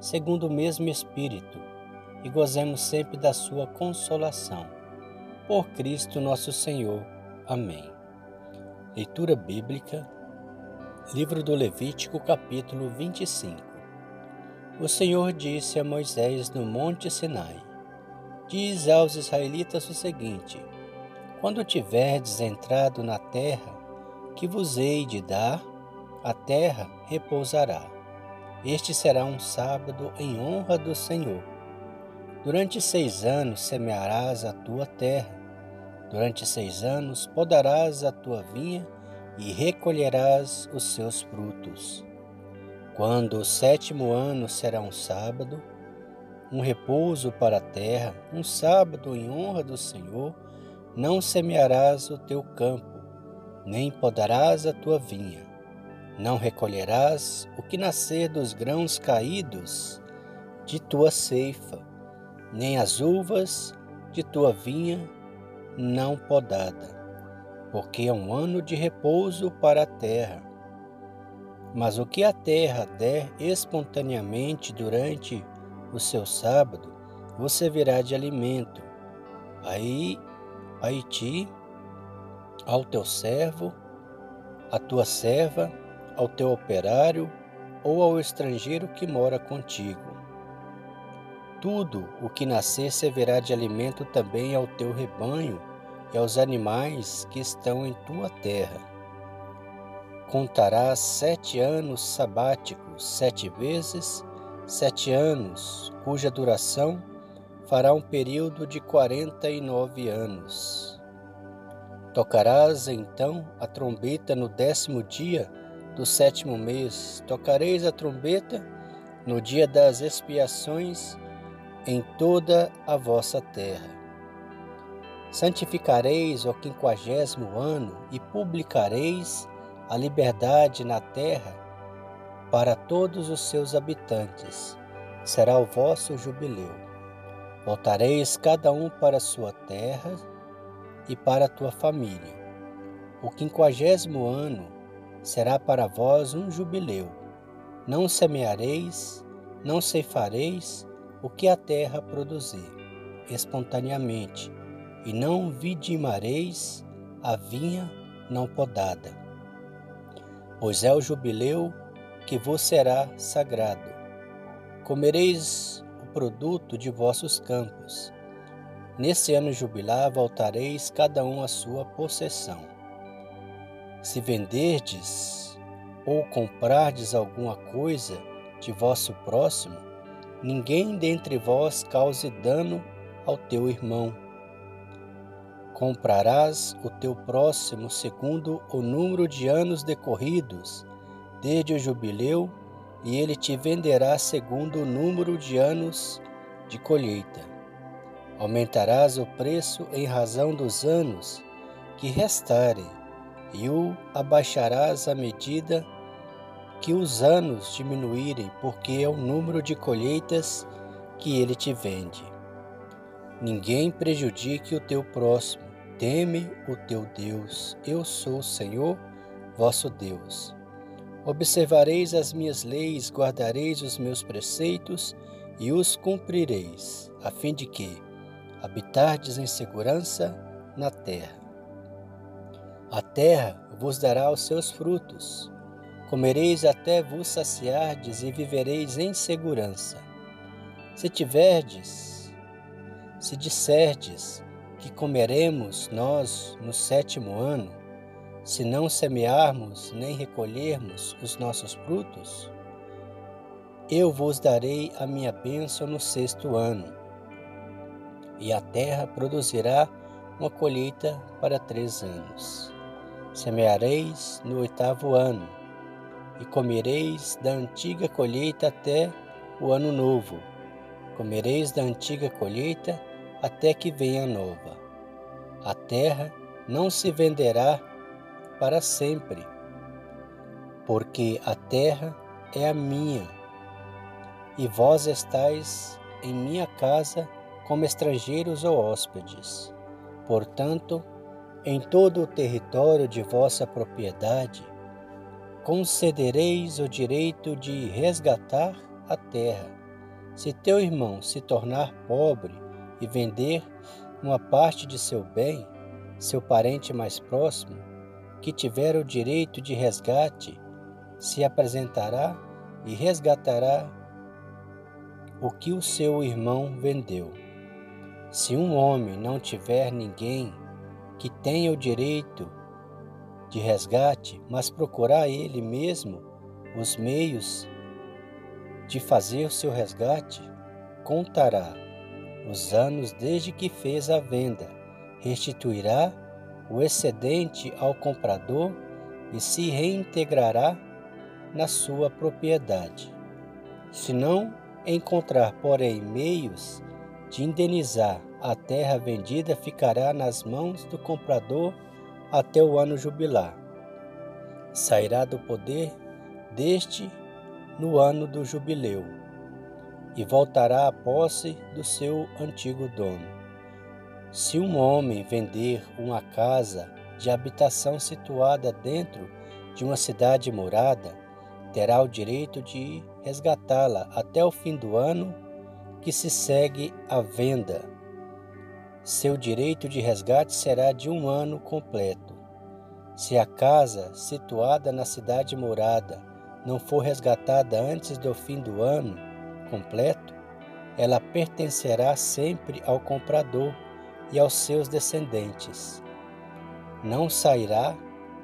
segundo o mesmo Espírito, e gozemos sempre da Sua consolação. Por Cristo nosso Senhor. Amém. Leitura Bíblica, Livro do Levítico, capítulo 25. O Senhor disse a Moisés no Monte Sinai: Diz aos israelitas o seguinte: Quando tiverdes entrado na terra que vos hei de dar, a terra repousará este será um sábado em honra do Senhor. Durante seis anos semearás a tua terra, durante seis anos podarás a tua vinha e recolherás os seus frutos. Quando o sétimo ano será um sábado, um repouso para a terra, um sábado em honra do Senhor, não semearás o teu campo, nem podarás a tua vinha não recolherás o que nascer dos grãos caídos de tua ceifa, nem as uvas de tua vinha não podada, porque é um ano de repouso para a terra. Mas o que a terra der espontaneamente durante o seu sábado, você virá de alimento. Aí, aí ti, ao teu servo, a tua serva, ao teu operário ou ao estrangeiro que mora contigo. Tudo o que nascer servirá de alimento também ao teu rebanho e aos animais que estão em tua terra. Contarás sete anos sabáticos, sete vezes, sete anos, cuja duração fará um período de quarenta e nove anos. Tocarás então a trombeta no décimo dia do sétimo mês, tocareis a trombeta no dia das expiações em toda a vossa terra. Santificareis o quinquagésimo ano e publicareis a liberdade na terra para todos os seus habitantes. Será o vosso jubileu. Voltareis cada um para sua terra e para a tua família. O quinquagésimo ano será para vós um jubileu. Não semeareis, não ceifareis o que a terra produzir, espontaneamente, e não vidimareis a vinha não podada. Pois é o jubileu que vos será sagrado. Comereis o produto de vossos campos. Nesse ano jubilar voltareis cada um à sua possessão. Se venderdes ou comprardes alguma coisa de vosso próximo, ninguém dentre vós cause dano ao teu irmão. Comprarás o teu próximo segundo o número de anos decorridos desde o jubileu, e ele te venderá segundo o número de anos de colheita. Aumentarás o preço em razão dos anos que restarem e o abaixarás à medida que os anos diminuírem, porque é o número de colheitas que ele te vende. Ninguém prejudique o teu próximo, teme o teu Deus. Eu sou o Senhor, vosso Deus. Observareis as minhas leis, guardareis os meus preceitos e os cumprireis, a fim de que habitardes em segurança na terra. A terra vos dará os seus frutos. Comereis até vos saciardes e vivereis em segurança. Se tiverdes, se disserdes que comeremos nós no sétimo ano, se não semearmos nem recolhermos os nossos frutos, eu vos darei a minha bênção no sexto ano, e a terra produzirá uma colheita para três anos. Semeareis no oitavo ano, e comereis da antiga colheita até o ano novo. comereis da antiga colheita até que venha a nova. A terra não se venderá para sempre, porque a terra é a minha, e vós estáis em minha casa como estrangeiros ou hóspedes. Portanto, em todo o território de vossa propriedade, concedereis o direito de resgatar a terra. Se teu irmão se tornar pobre e vender uma parte de seu bem, seu parente mais próximo, que tiver o direito de resgate, se apresentará e resgatará o que o seu irmão vendeu. Se um homem não tiver ninguém que tenha o direito de resgate, mas procurar ele mesmo os meios de fazer o seu resgate, contará os anos desde que fez a venda, restituirá o excedente ao comprador e se reintegrará na sua propriedade. Se não encontrar, porém, meios de indenizar a terra vendida ficará nas mãos do comprador até o ano jubilar. Sairá do poder deste no ano do jubileu e voltará à posse do seu antigo dono. Se um homem vender uma casa de habitação situada dentro de uma cidade morada, terá o direito de resgatá-la até o fim do ano que se segue à venda. Seu direito de resgate será de um ano completo. Se a casa situada na cidade morada não for resgatada antes do fim do ano completo, ela pertencerá sempre ao comprador e aos seus descendentes. Não sairá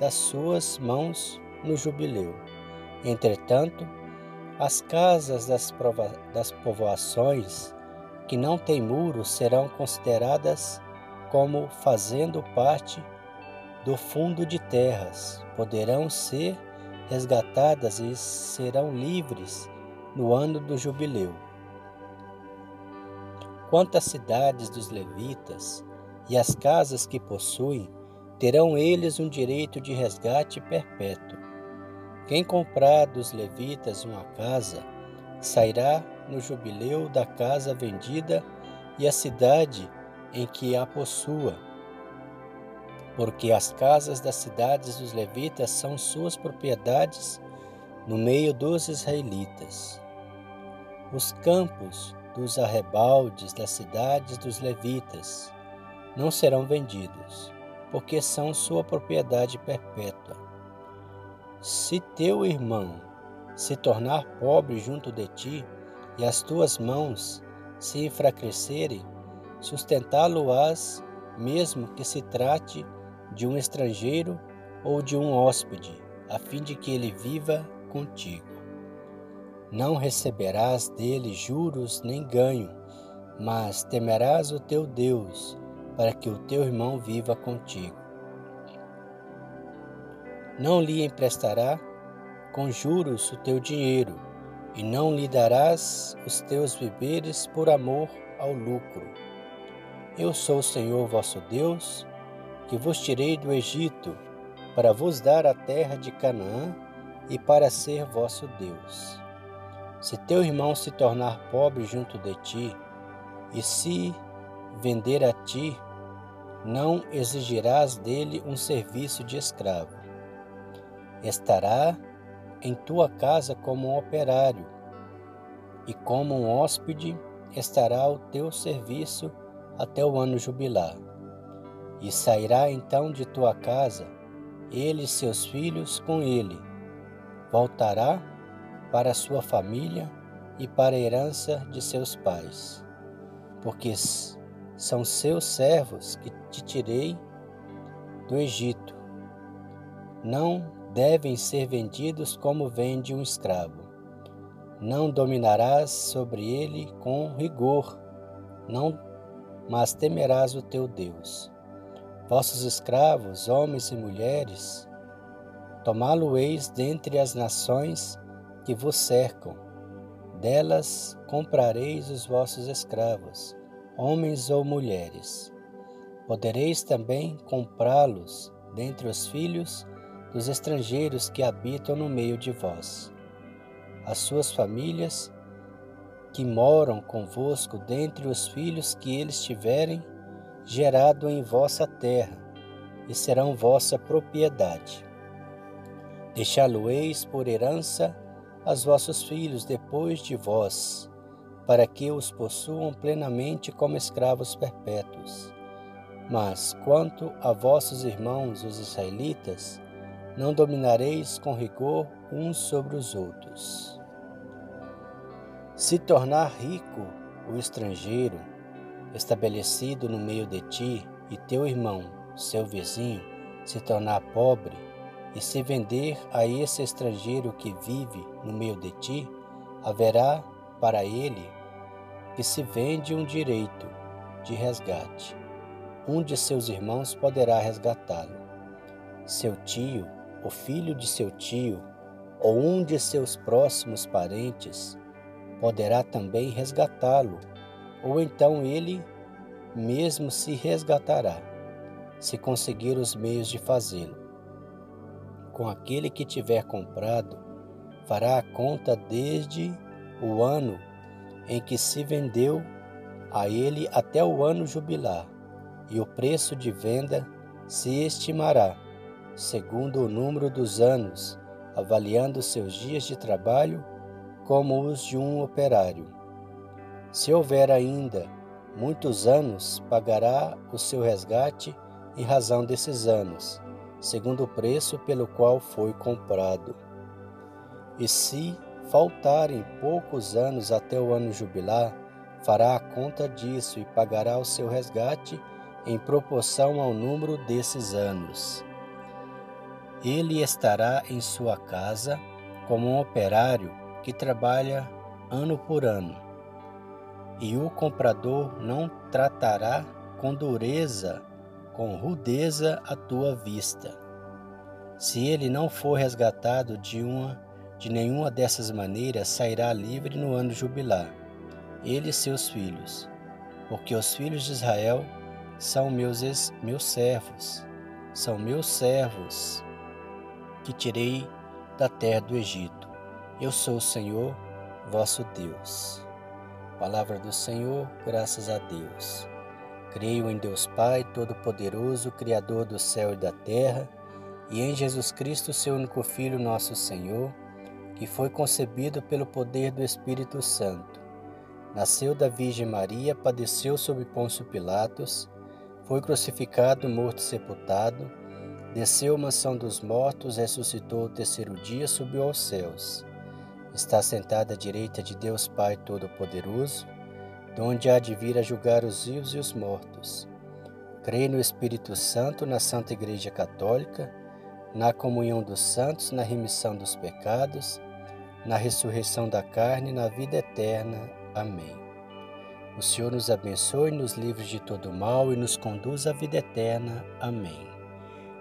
das suas mãos no jubileu. Entretanto, as casas das, das povoações que não têm muros serão consideradas como fazendo parte do fundo de terras, poderão ser resgatadas e serão livres no ano do jubileu. Quanto às cidades dos levitas e as casas que possuem, terão eles um direito de resgate perpétuo. Quem comprar dos levitas uma casa, sairá no jubileu da casa vendida e a cidade em que a possua, porque as casas das cidades dos levitas são suas propriedades no meio dos israelitas. Os campos dos arrebaldes das cidades dos levitas não serão vendidos, porque são sua propriedade perpétua. Se teu irmão se tornar pobre junto de ti, e as tuas mãos se enfraquecerem, sustentá-lo-ás, mesmo que se trate de um estrangeiro ou de um hóspede, a fim de que ele viva contigo. Não receberás dele juros nem ganho, mas temerás o teu Deus, para que o teu irmão viva contigo. Não lhe emprestará com juros o teu dinheiro, e não lhe darás os teus beberes por amor ao lucro. Eu sou o Senhor vosso Deus, que vos tirei do Egito, para vos dar a terra de Canaã e para ser vosso Deus. Se teu irmão se tornar pobre junto de ti, e se vender a ti, não exigirás dele um serviço de escravo estará em tua casa como um operário, e como um hóspede estará ao teu serviço até o ano jubilar. E sairá então de tua casa, ele e seus filhos com ele. Voltará para sua família e para a herança de seus pais, porque são seus servos que te tirei do Egito. Não devem ser vendidos como vende um escravo. Não dominarás sobre ele com rigor, não, mas temerás o teu Deus. Vossos escravos, homens e mulheres, tomá-lo-eis dentre as nações que vos cercam, Delas comprareis os vossos escravos, homens ou mulheres. Podereis também comprá-los dentre os filhos dos estrangeiros que habitam no meio de vós. As suas famílias que moram convosco dentre os filhos que eles tiverem gerado em vossa terra, e serão vossa propriedade. Deixá-lo-eis por herança aos vossos filhos depois de vós, para que os possuam plenamente como escravos perpétuos. Mas quanto a vossos irmãos, os israelitas, não dominareis com rigor uns sobre os outros. Se tornar rico o estrangeiro, estabelecido no meio de ti, e teu irmão, seu vizinho, se tornar pobre, e se vender a esse estrangeiro que vive no meio de ti, haverá para ele que se vende um direito de resgate. Um de seus irmãos poderá resgatá-lo. Seu tio, o filho de seu tio, ou um de seus próximos parentes poderá também resgatá-lo ou então ele mesmo se resgatará, se conseguir os meios de fazê-lo. Com aquele que tiver comprado, fará a conta desde o ano em que se vendeu a ele até o ano jubilar, e o preço de venda se estimará, segundo o número dos anos, avaliando seus dias de trabalho como os de um operário se houver ainda muitos anos, pagará o seu resgate em razão desses anos, segundo o preço pelo qual foi comprado. E se faltarem poucos anos até o ano jubilar, fará a conta disso e pagará o seu resgate em proporção ao número desses anos. Ele estará em sua casa como um operário que trabalha ano por ano. E o comprador não tratará com dureza, com rudeza a tua vista. Se ele não for resgatado de uma de nenhuma dessas maneiras, sairá livre no ano jubilar, ele e seus filhos, porque os filhos de Israel são meus meus servos, são meus servos que tirei da terra do Egito. Eu sou o Senhor, vosso Deus. Palavra do Senhor, graças a Deus. Creio em Deus Pai, Todo-Poderoso, Criador do céu e da terra, e em Jesus Cristo, seu único Filho, nosso Senhor, que foi concebido pelo poder do Espírito Santo. Nasceu da Virgem Maria, padeceu sob Pôncio Pilatos, foi crucificado, morto e sepultado, desceu à mansão dos mortos, ressuscitou o terceiro dia, subiu aos céus está sentada à direita de Deus Pai Todo-Poderoso, donde há de vir a julgar os vivos e os mortos. Creio no Espírito Santo, na Santa Igreja Católica, na comunhão dos santos, na remissão dos pecados, na ressurreição da carne na vida eterna. Amém. O Senhor nos abençoe, nos livre de todo mal e nos conduz à vida eterna. Amém.